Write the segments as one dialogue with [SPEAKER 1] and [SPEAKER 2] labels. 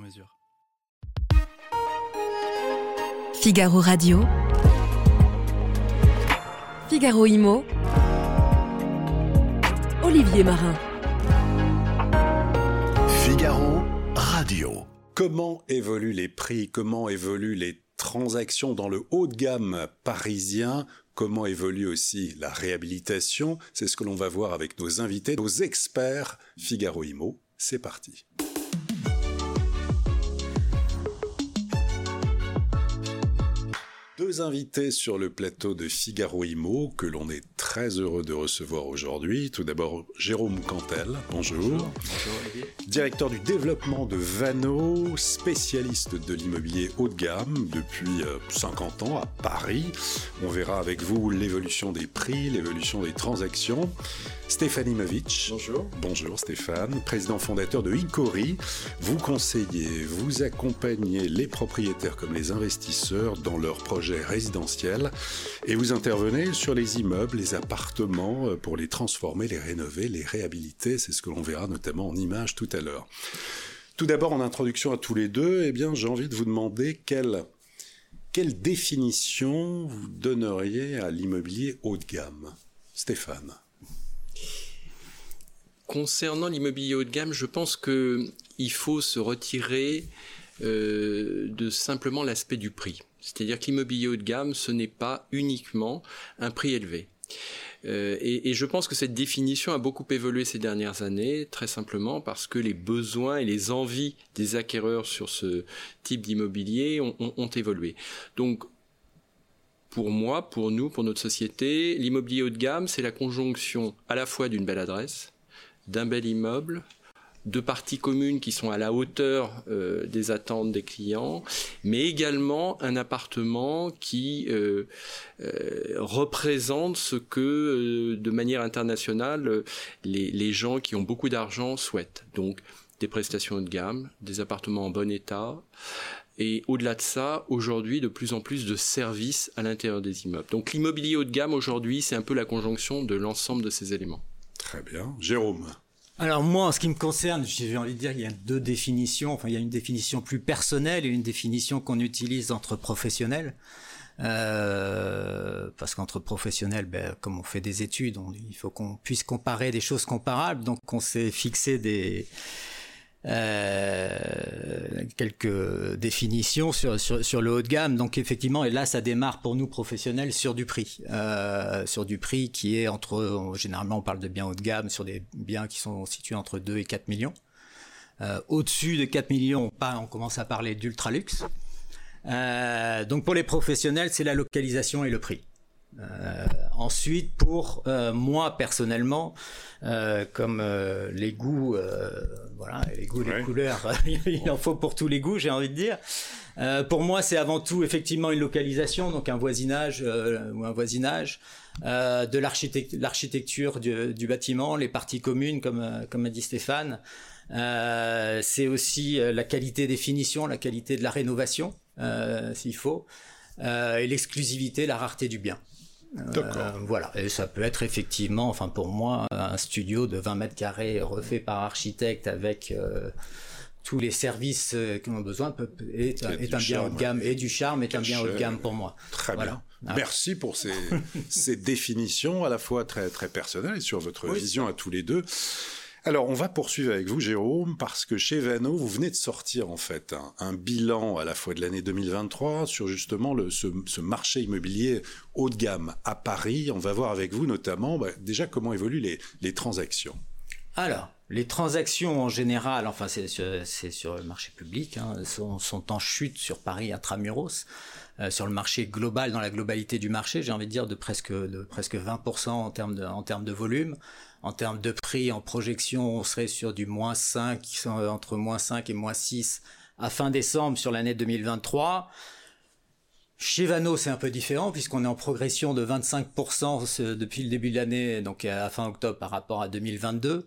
[SPEAKER 1] mesure.
[SPEAKER 2] Figaro Radio. Figaro Imo. Olivier Marin.
[SPEAKER 3] Figaro Radio. Comment évoluent les prix? Comment évoluent les transactions dans le haut de gamme parisien? Comment évolue aussi la réhabilitation? C'est ce que l'on va voir avec nos invités, nos experts Figaro Imo. C'est parti. Invités sur le plateau de Figaro Imo que l'on est très heureux de recevoir aujourd'hui. Tout d'abord, Jérôme Cantel, bonjour.
[SPEAKER 4] Bonjour,
[SPEAKER 3] Directeur du développement de Vano, spécialiste de l'immobilier haut de gamme depuis 50 ans à Paris. On verra avec vous l'évolution des prix, l'évolution des transactions. Stéphane Imovic.
[SPEAKER 4] Bonjour.
[SPEAKER 3] Bonjour Stéphane, président fondateur de Icori. Vous conseillez, vous accompagnez les propriétaires comme les investisseurs dans leurs projets résidentiels et vous intervenez sur les immeubles, les appartements euh, pour les transformer, les rénover, les réhabiliter. C'est ce que l'on verra notamment en images tout à l'heure. Tout d'abord, en introduction à tous les deux, eh bien, j'ai envie de vous demander quelle, quelle définition vous donneriez à l'immobilier haut de gamme? Stéphane.
[SPEAKER 4] Concernant l'immobilier haut de gamme, je pense que il faut se retirer euh, de simplement l'aspect du prix. C'est-à-dire que l'immobilier haut de gamme, ce n'est pas uniquement un prix élevé. Euh, et, je pense que cette définition a beaucoup évolué ces dernières années, très simplement parce que les besoins et les envies des acquéreurs sur ce type d'immobilier ont évolué. Donc, pour moi, pour nous, pour notre société, l'immobilier haut de gamme, c'est la conjonction à la fois d'une belle adresse, d'un bel immeuble, de parties communes qui sont à la hauteur euh, des attentes des clients, mais également un appartement qui euh, euh, représente ce que, de manière internationale, les, les gens qui ont beaucoup d'argent souhaitent. Donc des prestations haut de gamme, des appartements en bon état, et au-delà de ça, aujourd'hui, de plus en plus de services à l'intérieur des immeubles. Donc l'immobilier haut de gamme, aujourd'hui, c'est un peu la conjonction de l'ensemble de ces éléments.
[SPEAKER 3] Très bien. Jérôme.
[SPEAKER 5] Alors moi, en ce qui me concerne, j'ai envie de dire qu'il y a deux définitions. Enfin, il y a une définition plus personnelle et une définition qu'on utilise entre professionnels. Euh, parce qu'entre professionnels, ben, comme on fait des études, il faut qu'on puisse comparer des choses comparables. Donc on s'est fixé des euh, quelques définitions sur, sur, sur, le haut de gamme. Donc effectivement, et là, ça démarre pour nous professionnels sur du prix, euh, sur du prix qui est entre, généralement, on parle de biens haut de gamme sur des biens qui sont situés entre 2 et 4 millions. Euh, Au-dessus de 4 millions, on, on commence à parler d'ultra luxe. Euh, donc pour les professionnels, c'est la localisation et le prix. Euh, ensuite, pour euh, moi personnellement, euh, comme euh, les goûts, euh, voilà, les goûts, ouais. les couleurs, il en faut pour tous les goûts, j'ai envie de dire. pour moi, c'est avant tout effectivement une localisation, donc un voisinage ou un voisinage, de l'architecture du, du, bâtiment, les parties communes, comme comme a dit Stéphane. c'est aussi la qualité des finitions, la qualité de la rénovation, s'il faut, et l'exclusivité, la rareté du bien. Euh, voilà, et ça peut être effectivement, enfin pour moi, un studio de 20 mètres carrés refait par architecte avec euh, tous les services qu'on a besoin peut, est, est un bien haut de gamme et du charme est un bien haut de gamme pour moi.
[SPEAKER 3] Très voilà. bien. Ah. Merci pour ces, ces définitions à la fois très très personnelles et sur votre oui. vision à tous les deux. Alors, on va poursuivre avec vous, Jérôme, parce que chez Vano, vous venez de sortir en fait un, bilan à la fois de l'année 2023 sur justement ce, marché immobilier haut de gamme à Paris. On va voir avec vous notamment bah, déjà comment évoluent les transactions.
[SPEAKER 5] Alors, les transactions en général, enfin c'est sur, le marché public, hein, sont, sont, en chute sur Paris intramuros. Euh, sur le marché global, dans la globalité du marché, j'ai envie de dire de presque, de presque 20% en termes de, en termes de volume. En termes de prix, en projection, on serait sur du moins 5, entre moins 5 et moins 6 à fin décembre sur l'année 2023. Chez Vano, c'est un peu différent puisqu'on est en progression de 25% depuis le début de l'année, donc à fin octobre par rapport à 2022.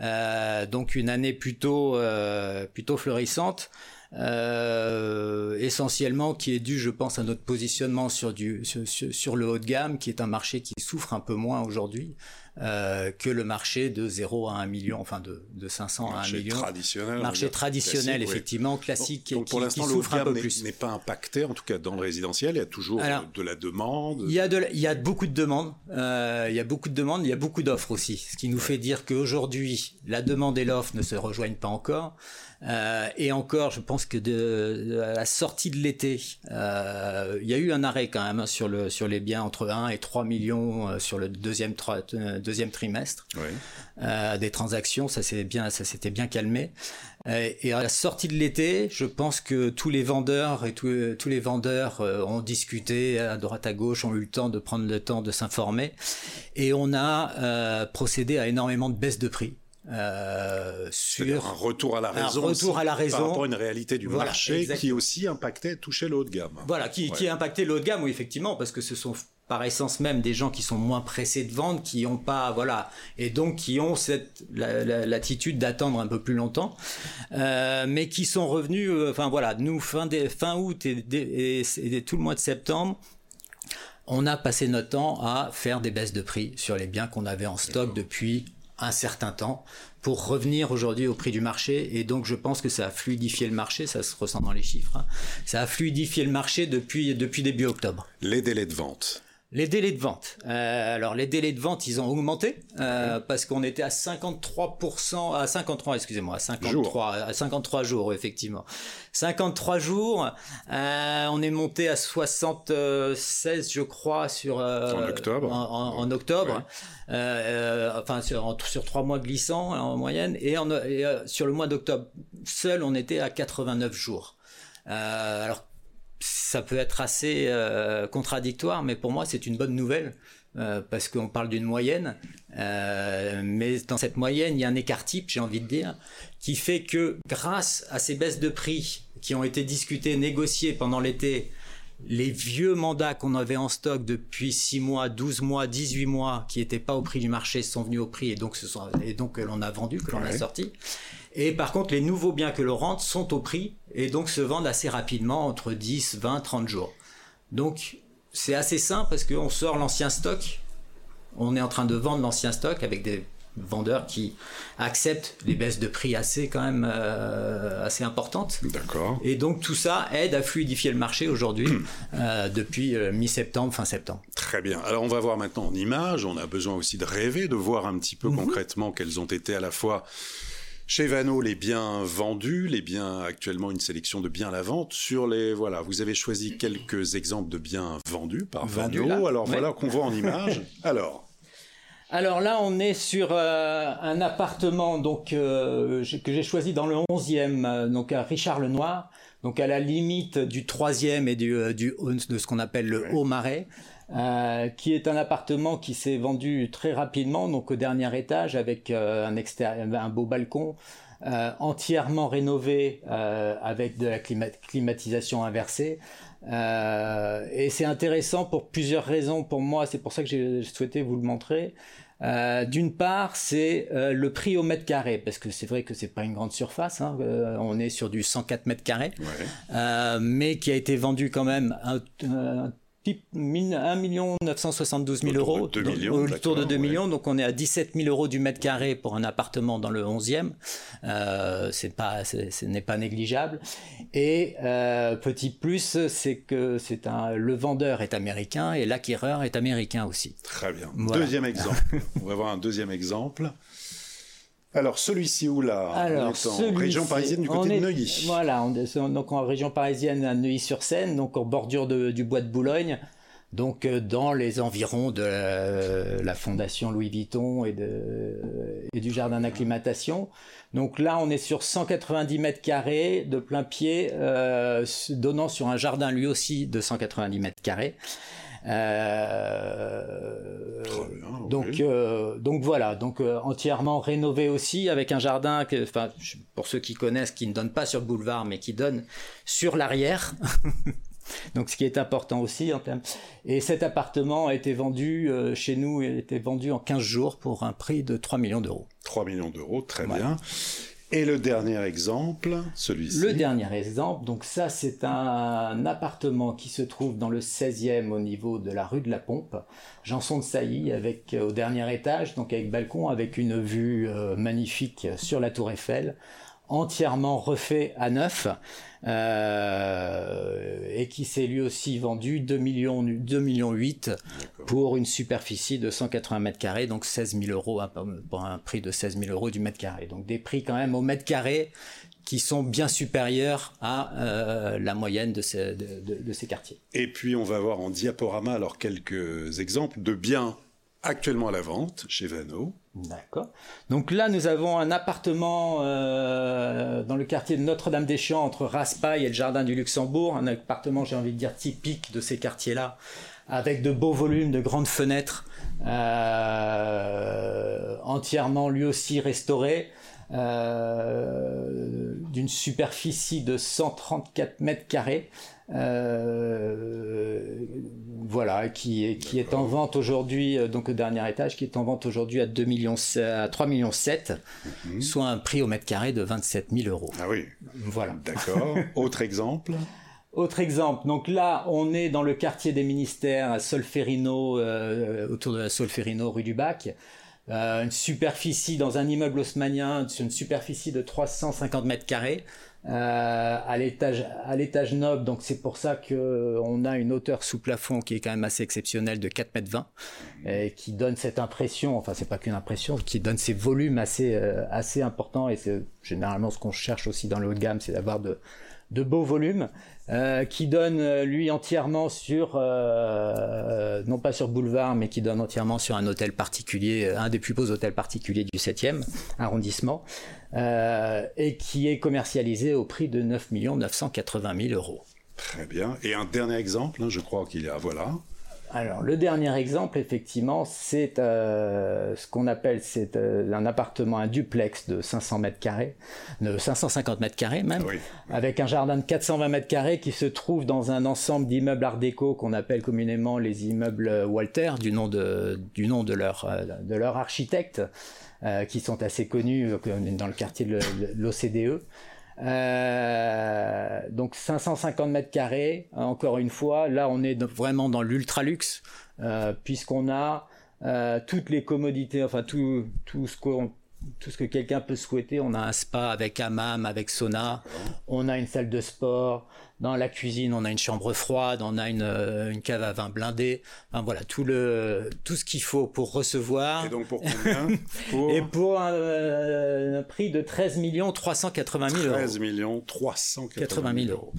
[SPEAKER 5] Euh, donc une année plutôt euh, plutôt florissante. Euh, essentiellement qui est dû, je pense, à notre positionnement sur, du, sur, le haut de gamme, qui est un marché qui souffre un peu moins aujourd'hui euh, que le marché de 0 à 1 million, enfin de, de 500 à 1 million.
[SPEAKER 3] Traditionnel,
[SPEAKER 5] marché traditionnel, effectivement, classique,
[SPEAKER 3] donc, pour l'instant, le n'est pas impacté, en tout cas dans le résidentiel, il y a toujours de la demande.
[SPEAKER 5] Il y a, de, il y a beaucoup de demandes, euh, il y a beaucoup de demandes, il y a beaucoup d'offres aussi, ce qui nous fait dire qu'aujourd'hui, la demande et l'offre ne se rejoignent pas encore. Euh, et encore, je pense que de, à la sortie de l'été, euh, il y a eu un arrêt quand même sur, le, sur les biens entre 1 et 3 millions sur le deuxième, deuxième trimestre. Oui. Euh, des transactions, ça s'est bien, ça s'était bien calmé. et à la sortie de l'été, je pense que tous les vendeurs et tous, tous les vendeurs ont discuté à droite à gauche, ont eu le temps de prendre le temps de s'informer, et on a procédé à énormément de baisses de prix.
[SPEAKER 3] Euh, sur un retour à la raison,
[SPEAKER 5] un retour à la raison
[SPEAKER 3] par rapport à une réalité du marché qui aussi impactait, touchait le haut de gamme.
[SPEAKER 5] Voilà, qui, qui a impacté le haut de gamme, oui effectivement, parce que ce sont par essence même des gens qui sont moins pressés de vendre, qui ont pas, voilà, et donc qui ont cette l'attitude d'attendre un peu plus longtemps, euh, mais qui sont revenus, euh, enfin voilà, nous fin, des, fin août et, et, et, tout le mois de septembre, on a passé notre temps à faire des baisses de prix sur les biens qu'on avait en stock depuis un certain temps pour revenir aujourd'hui au prix du marché. Et donc, je pense que ça a fluidifié le marché, ça se ressent dans les chiffres. Hein. Ça a fluidifié le marché depuis, depuis début octobre.
[SPEAKER 3] Les délais de vente
[SPEAKER 5] les délais de vente. Euh, alors les délais de vente, ils ont augmenté euh, parce qu'on était à 53%, à 53, excusez-moi, à 53, à 53 jours effectivement. 53 jours, euh, on est monté à 76, je crois, sur
[SPEAKER 3] en octobre.
[SPEAKER 5] En, octobre, enfin sur, sur trois mois glissants en moyenne, et, en, et sur le mois d'octobre seul, on était à 89 jours. alors ça peut être assez euh, contradictoire, mais pour moi c'est une bonne nouvelle. Euh, parce qu'on parle d'une moyenne, euh, mais dans cette moyenne, il y a un écart type, j'ai envie de dire, qui fait que grâce à ces baisses de prix qui ont été discutées, négociées pendant l'été, les vieux mandats qu'on avait en stock depuis 6 mois, 12 mois, 18 mois, qui n'étaient pas au prix du marché, sont venus au prix et donc, ce sont, et donc l'on a vendu, que l'on a sorti. Et par contre, les nouveaux biens que l'on rentre sont au prix et donc se vendent assez rapidement, entre 10, 20, 30 jours. Donc, c'est assez simple parce qu'on sort l'ancien stock, on est en train de vendre l'ancien stock avec des vendeurs qui acceptent les baisses de prix assez quand même euh, assez importantes.
[SPEAKER 3] D'accord.
[SPEAKER 5] Et donc tout ça aide à fluidifier le marché aujourd'hui hmm. euh, depuis euh, mi-septembre, fin septembre.
[SPEAKER 3] Très bien. Alors on va voir maintenant en images. On a besoin aussi de rêver, de voir un petit peu mhm. concrètement quels ont été à la fois chez Vano, les biens vendus, les biens actuellement une sélection de biens à la vente. Sur les voilà, vous avez choisi quelques exemples de biens vendus par Vano. Alors voilà qu'on voit en image. Alors.
[SPEAKER 5] Alors là, on est sur euh, un appartement donc euh, que j'ai choisi dans le 11e, euh, donc à Richard Lenoir, donc à la limite du 3e et du, du de ce qu'on appelle le Haut Marais. Euh, qui est un appartement qui s'est vendu très rapidement, donc au dernier étage, avec euh, un, un beau balcon, euh, entièrement rénové avec de la climatisation inversée. et c'est intéressant pour plusieurs raisons pour moi, c'est pour ça que j'ai souhaité vous le montrer. D'une part, c'est le prix au mètre carré, parce que c'est vrai que c'est pas une grande surface, hein, on est sur du 104 mètres carrés, mais qui a été vendu quand même un, un 1 972 000 euros,
[SPEAKER 3] autour de 2 millions,
[SPEAKER 5] autour de 2 millions, donc on est à 17 000 euros du mètre carré pour un appartement dans le 11e, euh, c'est pas, ce n'est pas négligeable. Et euh, petit plus, c'est que c'est un, le vendeur est américain et l'acquéreur est américain aussi.
[SPEAKER 3] Très bien. Deuxième exemple. on va voir un deuxième exemple. Alors celui-ci ou là
[SPEAKER 5] Alors,
[SPEAKER 3] on est en région parisienne du côté de Neuilly.
[SPEAKER 5] Voilà, on est donc en région parisienne à Neuilly-sur-Seine, donc en bordure du bois de Boulogne, donc euh, dans les environs de la, fondation Louis Vuitton et, de, et du jardin d'acclimatation. Donc là, on est sur 190 mètres carrés de plein pied, euh, donnant sur un jardin lui aussi de 190 mètres carrés. Euh, donc, euh, donc voilà, donc euh, entièrement rénové aussi avec un jardin que, enfin, pour ceux qui connaissent, qui ne donne pas sur le boulevard, mais qui donne sur l'arrière. donc ce qui est important aussi en termes. Et cet appartement a été vendu chez nous, il a été vendu en 15 jours pour un prix de 3 millions d'euros.
[SPEAKER 3] 3 millions d'euros, très bien. Et le dernier exemple, celui-ci.
[SPEAKER 5] Le dernier exemple, donc ça c'est un appartement qui se trouve dans le 16e au niveau de la rue de la Pompe, Janson de Sailly, avec euh, au dernier étage, donc avec balcon, avec une vue euh, magnifique sur la Tour Eiffel, entièrement refait à neuf et qui s'est lui aussi vendu 2 millions 2 millions 8 pour une superficie de 180 mètres carrés donc 16 000 euros pour un prix de 16 000 euros du mètre carré donc des prix quand même au mètre carré qui sont bien supérieurs à euh, la moyenne de ces, de, de ces quartiers.
[SPEAKER 3] Et puis on va voir en diaporama alors quelques exemples de biens actuellement à la vente chez Vano.
[SPEAKER 5] D'accord. Donc là, nous avons un appartement euh, dans le quartier de Notre-Dame-des-Champs entre Raspail et le Jardin du Luxembourg, un appartement, j'ai envie de dire, typique de ces quartiers-là, avec de beaux volumes, de grandes fenêtres, euh, entièrement lui aussi restauré, euh, d'une superficie de 134 mètres carrés. Euh, voilà, qui est, qui est en vente aujourd'hui, euh, donc au dernier étage, qui est en vente aujourd'hui à 2 millions, à 3 millions 7, mhm. soit un prix au mètre carré de 27 000 euros.
[SPEAKER 3] Ah oui.
[SPEAKER 5] Voilà.
[SPEAKER 3] D'accord. Autre exemple
[SPEAKER 5] autre exemple, donc là, on est dans le quartier des ministères à Solferino, euh, autour de la Solferino, rue du Bac. une superficie dans un immeuble haussmanien, une superficie de 350 mètres carrés, euh, à l'étage noble donc c'est pour ça que on a une hauteur sous plafond qui est quand même assez exceptionnelle de 4 mètres 20 et qui donne cette impression enfin c'est pas qu'une impression qui donne ces volumes assez euh, assez importants et c'est généralement ce qu'on cherche aussi dans le haut de gamme c'est d'avoir de de beaux volumes euh, qui donne euh, lui entièrement sur euh, non pas sur boulevard mais qui donne entièrement sur un hôtel particulier un des plus beaux hôtels particuliers du 7e arrondissement et qui est commercialisé au prix de 9 980 000 euros.
[SPEAKER 3] Très bien. Et un dernier exemple, hein, je crois qu'il y a, voilà.
[SPEAKER 5] Alors le dernier exemple, effectivement, c'est euh, ce qu'on appelle c'est euh, un appartement, un duplex de 500 mètres carrés, de 550 mètres carrés même, avec un jardin de 420 mètres carrés qui se trouve dans un ensemble d'immeubles Art déco qu'on appelle communément les immeubles Walter, du nom de du nom de leur euh, de leur architecte, qui sont assez connus dans le quartier de l'OCDE. Euh, donc 550 mètres carrés, encore une fois, là on est vraiment dans l'ultra luxe, euh, puisqu'on a euh, toutes les commodités, enfin tout, tout ce qu'on tout ce que quelqu'un peut souhaiter. On a un spa avec hammam, avec sauna. On a une salle de sport. Dans la cuisine, on a une chambre froide, on a une, euh, une cave à vin blindée. Enfin voilà, tout le tout ce qu'il faut pour recevoir.
[SPEAKER 3] Et donc pour combien
[SPEAKER 5] Et pour un, prix de 13 millions 380 000 euros.
[SPEAKER 3] 13 millions 380 000 euros.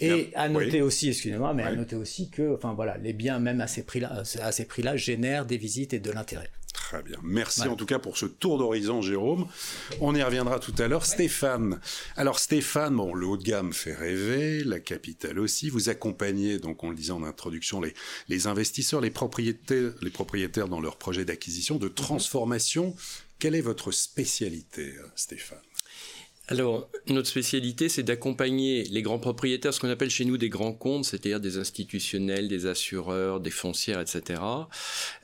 [SPEAKER 5] Et à noter aussi, excusez-moi, mais à noter aussi que, enfin voilà, les biens même à ces prix-là, à ces prix-là, génèrent des visites et de l'intérêt.
[SPEAKER 3] Très bien. Merci en tout cas pour ce tour d'horizon, Jérôme. On y reviendra tout à l'heure. Stéphane. Alors Stéphane, bon, le haut de gamme fait rêver, la capitale aussi. Vous accompagnez, donc on le disait en introduction, les, les investisseurs, les propriétaires, les propriétaires dans leurs projets d'acquisition, de transformation. Quelle est votre spécialité, Stéphane?
[SPEAKER 4] Alors, notre spécialité, c'est d'accompagner les grands propriétaires, ce qu'on appelle chez nous des grands comptes, c'est-à-dire des institutionnels, des assureurs, des foncières, etc.,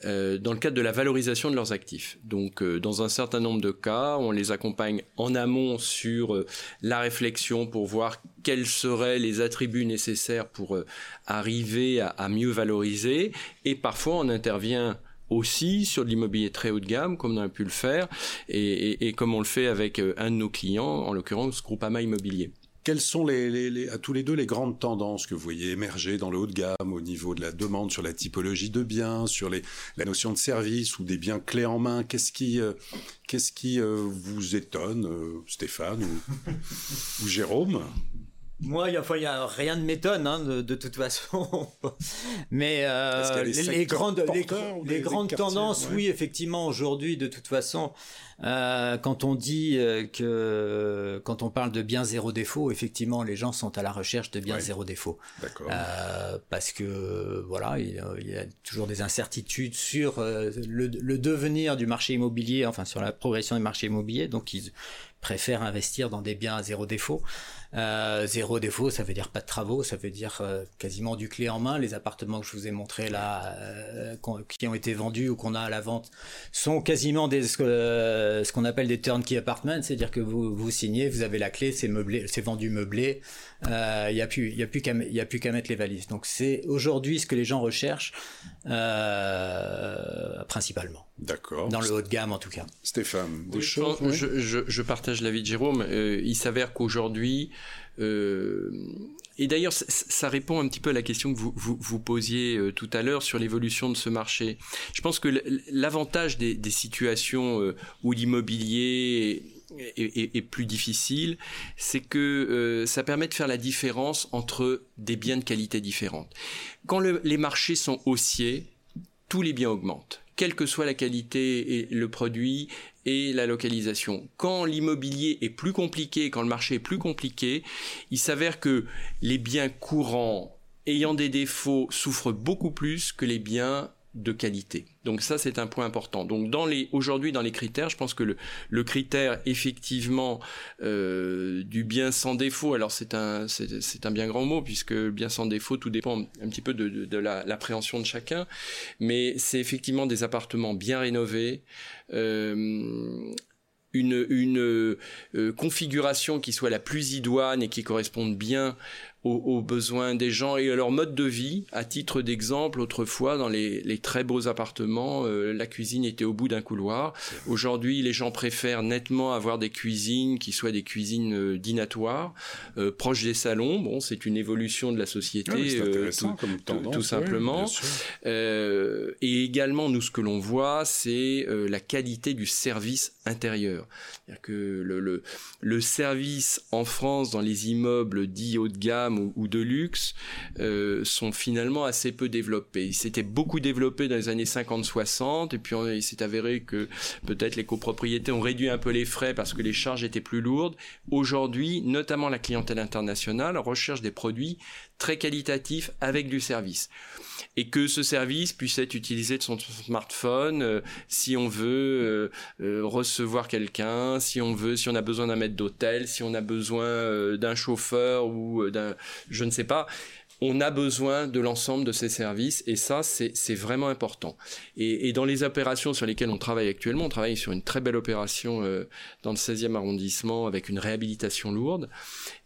[SPEAKER 4] euh, dans le cadre de la valorisation de leurs actifs. Donc, euh, dans un certain nombre de cas, on les accompagne en amont sur euh, la réflexion pour voir quels seraient les attributs nécessaires pour arriver à, à mieux valoriser, et parfois on intervient aussi sur de l'immobilier très haut de gamme, comme on a pu le faire, et, comme on le fait avec euh, un de nos clients, en l'occurrence Groupama Immobilier.
[SPEAKER 3] Quelles sont les, à tous les deux les grandes tendances que vous voyez émerger dans le haut de gamme au niveau de la demande sur la typologie de biens, sur les, la notion de service ou des biens clés en main? Qu'est-ce qui, euh, qu'est-ce qui euh, vous étonne, Stéphane ou, ou Jérôme?
[SPEAKER 5] Moi, il n'y a, rien de m'étonne, hein, de, toute façon. Mais euh, les, grandes, les, grandes tendances, oui, effectivement, aujourd'hui, de toute façon, euh, quand on dit euh, que quand on parle de bien zéro défaut, effectivement, les gens sont à la recherche de bien zéro défaut. D'accord. parce que voilà, il, y a toujours des incertitudes sur le, le, devenir du marché immobilier, enfin sur la progression du marché immobilier. Donc, ils préfèrent investir dans des biens à zéro défaut. Euh, zéro défaut, ça veut dire pas de travaux, ça veut dire euh, quasiment du clé en main. Les appartements que je vous ai montrés là, euh, qui ont été vendus ou qu'on a à la vente, sont quasiment des ce qu'on appelle des turnkey apartments, c'est-à-dire que vous vous signez, vous avez la clé, c'est meublé, c'est vendu meublé. Il n'y a plus, il y a plus qu'à, il y a plus qu'à mettre les valises. Donc c'est aujourd'hui ce que les gens recherchent principalement.
[SPEAKER 3] D'accord.
[SPEAKER 5] Dans le haut de gamme en tout cas.
[SPEAKER 3] Stéphane,
[SPEAKER 4] des choses. Je, je, je, partage l'avis de Jérôme. il s'avère qu'aujourd'hui euh, et d'ailleurs, ça, répond un petit peu à la question que vous, vous, posiez euh, tout à l'heure sur l'évolution de ce marché. Je pense que l'avantage des, situations euh, où l'immobilier est, plus difficile, c'est que ça permet de faire la différence entre des biens de qualité différente. Quand les marchés sont haussiers, tous les biens augmentent quelle que soit la qualité et le produit et la localisation. Quand l'immobilier est plus compliqué, quand le marché est plus compliqué, il s'avère que les biens courants ayant des défauts souffrent beaucoup plus que les biens de qualité. Donc ça, c'est un point important. Donc aujourd'hui dans les critères, je pense que le, critère effectivement euh, du bien sans défaut. Alors c'est un bien grand mot puisque bien sans défaut, tout dépend un petit peu de, l'appréhension de chacun. Mais c'est effectivement des appartements bien rénovés. Euh, une, une euh, configuration qui soit la plus idoine et qui corresponde bien aux, besoins des gens et à leur mode de vie. À titre d'exemple, autrefois, dans les, les, très beaux appartements, euh, la cuisine était au bout d'un couloir. Aujourd'hui, les gens préfèrent nettement avoir des cuisines qui soient des cuisines euh, dinatoires, euh, proches des salons. Bon, c'est une évolution de la société,
[SPEAKER 3] tout, comme tendance,
[SPEAKER 4] tout, simplement. et également, nous, ce que l'on voit, c'est la qualité du service intérieur. C'est-à-dire que le, le, le service en France, dans les immeubles dits haut de gamme, ou, de luxe euh, sont finalement assez peu développés. Ils s'étaient beaucoup développés dans les années 50-60 et puis il s'est avéré que peut-être les copropriétés ont réduit un peu les frais parce que les charges étaient plus lourdes. Aujourd'hui, notamment la clientèle internationale recherche des produits très qualitatifs avec du service. Et que ce service puisse être utilisé de son smartphone euh, si on veut euh, euh, recevoir quelqu'un, si on veut, si on a besoin d'un maître d'hôtel, si on a besoin d'un chauffeur ou d'un, je ne sais pas on a besoin de l'ensemble de ces services et ça, c'est vraiment important. Et, dans les opérations sur lesquelles on travaille actuellement, on travaille sur une très belle opération euh, dans le 16e arrondissement avec une réhabilitation lourde.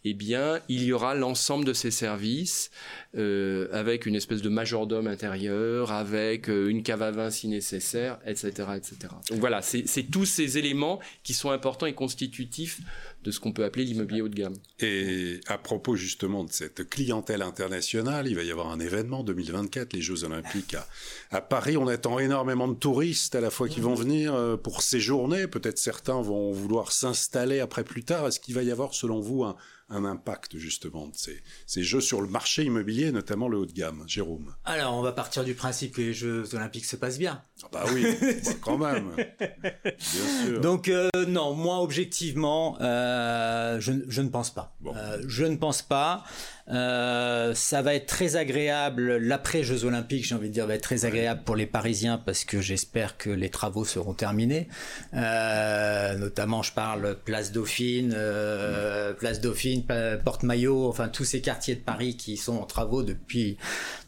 [SPEAKER 4] Eh bien, il y aura l'ensemble de ces services euh, avec une espèce de majordome intérieur, avec euh, une cave à vin si nécessaire, etc., etc. Donc voilà, c'est tous ces éléments qui sont importants et constitutifs de ce qu'on peut appeler l'immobilier haut de gamme.
[SPEAKER 3] Et à propos justement de cette clientèle internationale, il va y avoir un événement 2024, les Jeux Olympiques à, à Paris. On attend énormément de touristes à la fois qui vont venir euh, pour séjourner. Peut-être certains vont vouloir s'installer après plus tard. Est-ce qu'il va y avoir, selon vous, un, un impact justement de ces, ces, jeux sur le marché immobilier, notamment le haut de gamme Jérôme
[SPEAKER 5] Alors, on va partir du principe que les Jeux olympiques se passent bien.
[SPEAKER 3] Ah bah oui, bah quand même. Bien sûr.
[SPEAKER 5] Donc euh, non, moi objectivement, euh, je, je, ne pense pas. Euh, je ne pense pas. Euh, ça va être très agréable. L'après Jeux Olympiques, j'ai envie de dire, va être très agréable pour les Parisiens parce que j'espère que les travaux seront terminés. Euh, notamment, je parle Place Dauphine, euh, Place Dauphine, Porte Maillot, enfin tous ces quartiers de Paris qui sont en travaux depuis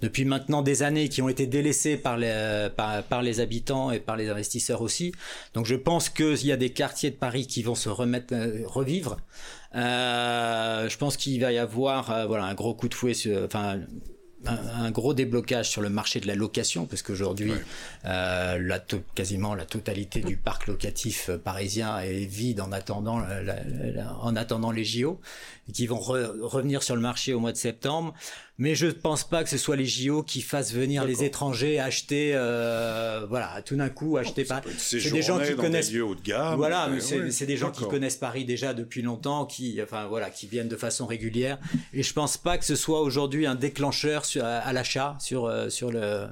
[SPEAKER 5] depuis maintenant des années, qui ont été délaissés par les par, par les habitants et par les investisseurs aussi. Donc, je pense qu'il y a des quartiers de Paris qui vont se remettre revivre. Euh, je pense qu'il va y avoir euh, voilà un gros coup de fouet, sur, enfin un, gros déblocage sur le marché de la location, parce qu'aujourd'hui, euh, la quasiment la totalité du parc locatif euh, parisien est vide en attendant, en attendant les JO, qui vont revenir sur le marché au mois de septembre. Mais je ne pense pas que ce soit les JO qui fassent venir les étrangers acheter, euh, voilà, tout d'un coup acheter pas.
[SPEAKER 3] C'est des gens qui connaissent
[SPEAKER 5] des
[SPEAKER 3] haut de gamme.
[SPEAKER 5] Voilà, mais c'est des gens qui connaissent Paris déjà depuis longtemps, qui, enfin voilà, qui viennent de façon régulière. Et je pense pas que ce soit aujourd'hui un déclencheur sur, à, l'achat sur euh, sur le.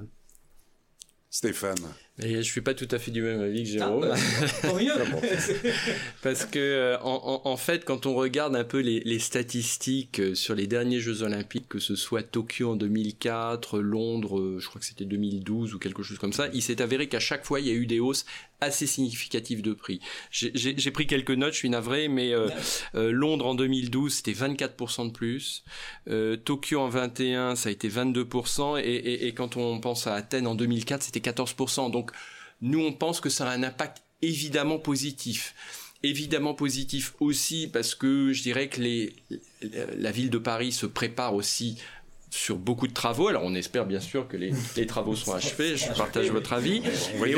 [SPEAKER 3] Stéphane.
[SPEAKER 4] Et je suis pas tout à fait du même avis que Jérôme. Ah, bah, Parce que euh, en, en, fait, quand on regarde un peu les, les, statistiques euh, sur les derniers Jeux Olympiques, que ce soit Tokyo en 2004, Londres, euh, je crois que c'était 2012 ou quelque chose comme ça, il s'est avéré qu'à chaque fois il y a eu des hausses assez significatives de prix. J'ai pris quelques notes, je suis navré, mais euh, Londres en 2012 c'était 24% de plus, euh, Tokyo en 21 ça a été 22%, et, et, et quand on pense à Athènes en 2004 c'était 14%. Donc donc nous, on pense que ça a un impact évidemment positif. Évidemment positif aussi parce que je dirais que les, la ville de Paris se prépare aussi sur beaucoup de travaux. Alors on espère bien sûr que les, travaux seront achevés. Je partage votre avis.
[SPEAKER 3] Oui,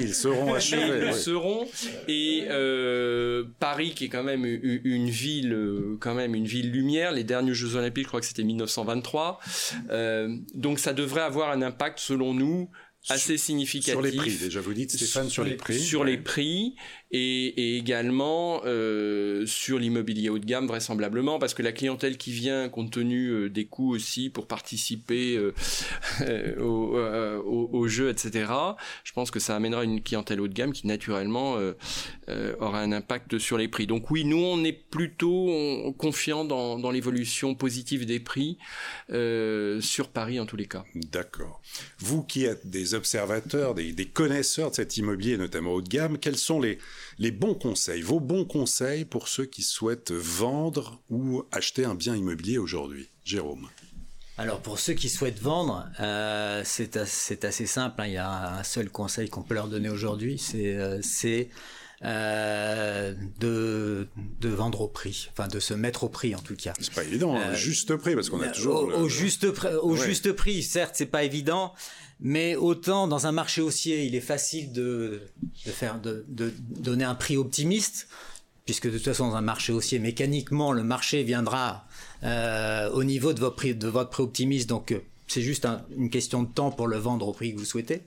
[SPEAKER 3] ils seront achevés.
[SPEAKER 4] Ils seront. Et euh, Paris, qui est quand même une, ville, euh, quand même une ville lumière. Les derniers Jeux Olympiques, je crois que c'était 1923. Euh, donc ça devrait avoir un impact, selon nous, assez significatif.
[SPEAKER 3] Sur les prix, déjà vous dites Stéphane, sur les prix.
[SPEAKER 4] Sur les prix et, également euh, sur l'immobilier haut de gamme vraisemblablement parce que la clientèle qui vient compte tenu euh, des coûts aussi pour participer euh, au, au, jeu etc je pense que ça amènera une clientèle haut de gamme qui naturellement aura un impact sur les prix donc oui nous on est plutôt confiant dans, dans l'évolution positive des prix sur Paris en tous les cas
[SPEAKER 3] d'accord vous qui êtes des observateurs des, connaisseurs de cet immobilier notamment haut de gamme quels sont les les bons conseils, vos bons conseils pour ceux qui souhaitent vendre ou acheter un bien immobilier aujourd'hui? Jérôme.
[SPEAKER 5] Alors pour ceux qui souhaitent vendre, euh, c'est assez, simple. Hein. Il y a un seul conseil qu'on peut leur donner aujourd'hui, c'est euh, euh, de, de vendre au prix, enfin de se mettre au prix en tout cas.
[SPEAKER 3] C'est pas évident, hein. juste prix parce qu'on a toujours
[SPEAKER 5] au, juste prix, au juste prix. Certes, c'est pas évident, mais autant dans un marché haussier, il est facile de, de faire de, de donner un prix optimiste, puisque de toute façon dans un marché haussier, mécaniquement le marché viendra euh, au niveau de votre prix, de votre prix optimiste, donc euh, c'est juste une question de temps pour le vendre au prix que vous souhaitez.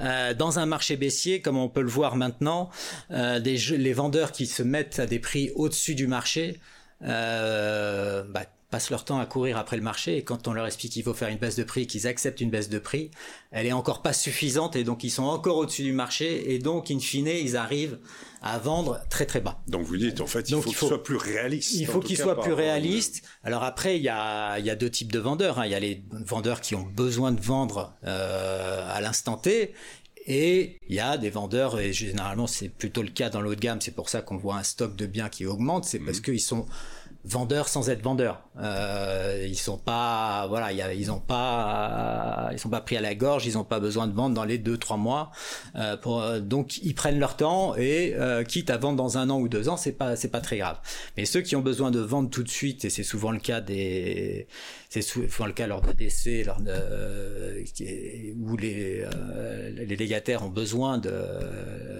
[SPEAKER 5] Euh, dans un marché baissier, comme on peut le voir maintenant, euh, les vendeurs qui se mettent à des prix au-dessus du marché, euh, bah, passent leur temps à courir après le marché et quand on leur explique qu'il faut faire une baisse de prix, qu'ils acceptent une baisse de prix, elle est encore pas suffisante et donc ils sont encore au-dessus du marché et donc in fine ils arrivent à vendre très très bas.
[SPEAKER 3] Donc vous dites en fait il faut, qu'il soit plus réaliste.
[SPEAKER 5] Il faut qu'il soit plus réaliste. Alors après il y a, il y a deux types de vendeurs. Hein. Il y a les vendeurs qui ont besoin de vendre euh, à l'instant T et il y a des vendeurs, et généralement c'est plutôt le cas dans l'haut de gamme, c'est pour ça qu'on voit un stock de biens qui augmente, c'est parce mmh. qu'ils sont vendeurs sans être vendeurs. Euh, ils sont pas, voilà, ils ont pas, ils sont pas pris à la gorge, ils ont pas besoin de vendre dans les deux trois mois. Euh, pour, donc ils prennent leur temps et euh, quitte à vendre dans un an ou deux ans, c'est pas, c'est pas très grave. Mais ceux qui ont besoin de vendre tout de suite, et c'est souvent le cas des, c'est souvent le cas lors de décès, lors de, où les, euh, les légataires ont besoin de,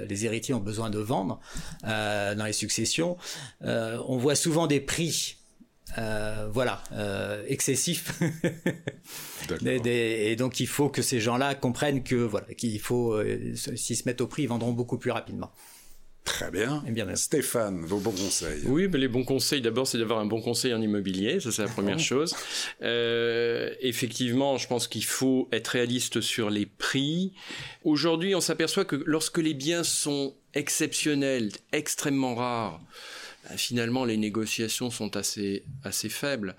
[SPEAKER 5] les héritiers ont besoin de vendre euh, dans les successions. Euh, on voit souvent des prix euh, voilà, euh, excessif. et donc il faut que ces gens-là comprennent que voilà, qu'il faut, euh, s'ils se mettent au prix, ils vendront beaucoup plus rapidement.
[SPEAKER 3] Très bien. Et eh bien Stéphane, vos bons conseils.
[SPEAKER 4] Oui, mais les bons conseils, d'abord, c'est d'avoir un bon conseil en immobilier. Ça, c'est la première chose. effectivement, je pense qu'il faut être réaliste sur les prix. Aujourd'hui, on s'aperçoit que lorsque les biens sont exceptionnels, extrêmement rares, finalement les négociations sont assez assez faibles.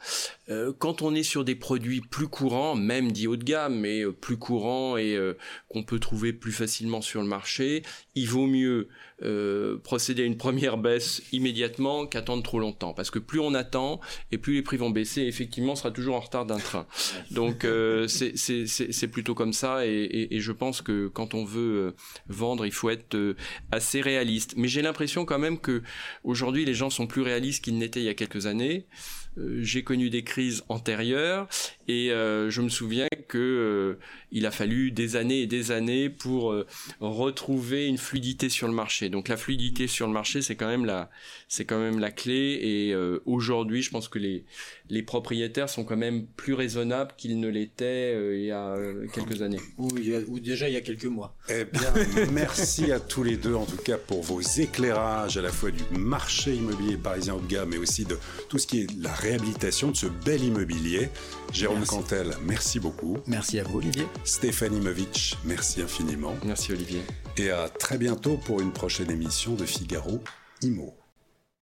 [SPEAKER 4] Euh, quand on est sur des produits plus courants, même dits haut de gamme, mais euh, plus courants et euh, qu'on peut trouver plus facilement sur le marché, il vaut mieux procéder à une première baisse immédiatement qu'attendre trop longtemps, parce que plus on attend et plus les prix vont baisser. effectivement, on sera toujours en retard d'un train. Donc c'est plutôt comme ça, et, et, je pense que quand on veut vendre, il faut être assez réaliste. Mais j'ai l'impression quand même que aujourd'hui les gens sont plus réalistes qu'ils n'étaient il y a quelques années. Euh, j'ai connu des crises antérieures et euh, je me souviens que euh, il a fallu des années et des années pour retrouver une fluidité sur le marché. Donc la fluidité sur le marché, c'est quand même la c'est quand même la clé et aujourd'hui, je pense que les les propriétaires sont quand même plus raisonnables qu'ils ne l'étaient il y a quelques années.
[SPEAKER 5] Ou, ou, déjà il y a quelques mois.
[SPEAKER 3] Eh bien, merci à tous les deux en tout cas pour vos éclairages à la fois du marché immobilier parisien haut de gamme mais aussi de tout ce qui est la réhabilitation de ce bel immobilier. Jérôme merci. Cantel, merci beaucoup.
[SPEAKER 5] Merci à vous, Olivier.
[SPEAKER 3] Stéphanie Movitch, merci infiniment.
[SPEAKER 4] Merci, Olivier.
[SPEAKER 3] Et à très bientôt pour une prochaine émission de Figaro Imo.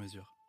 [SPEAKER 1] mesure.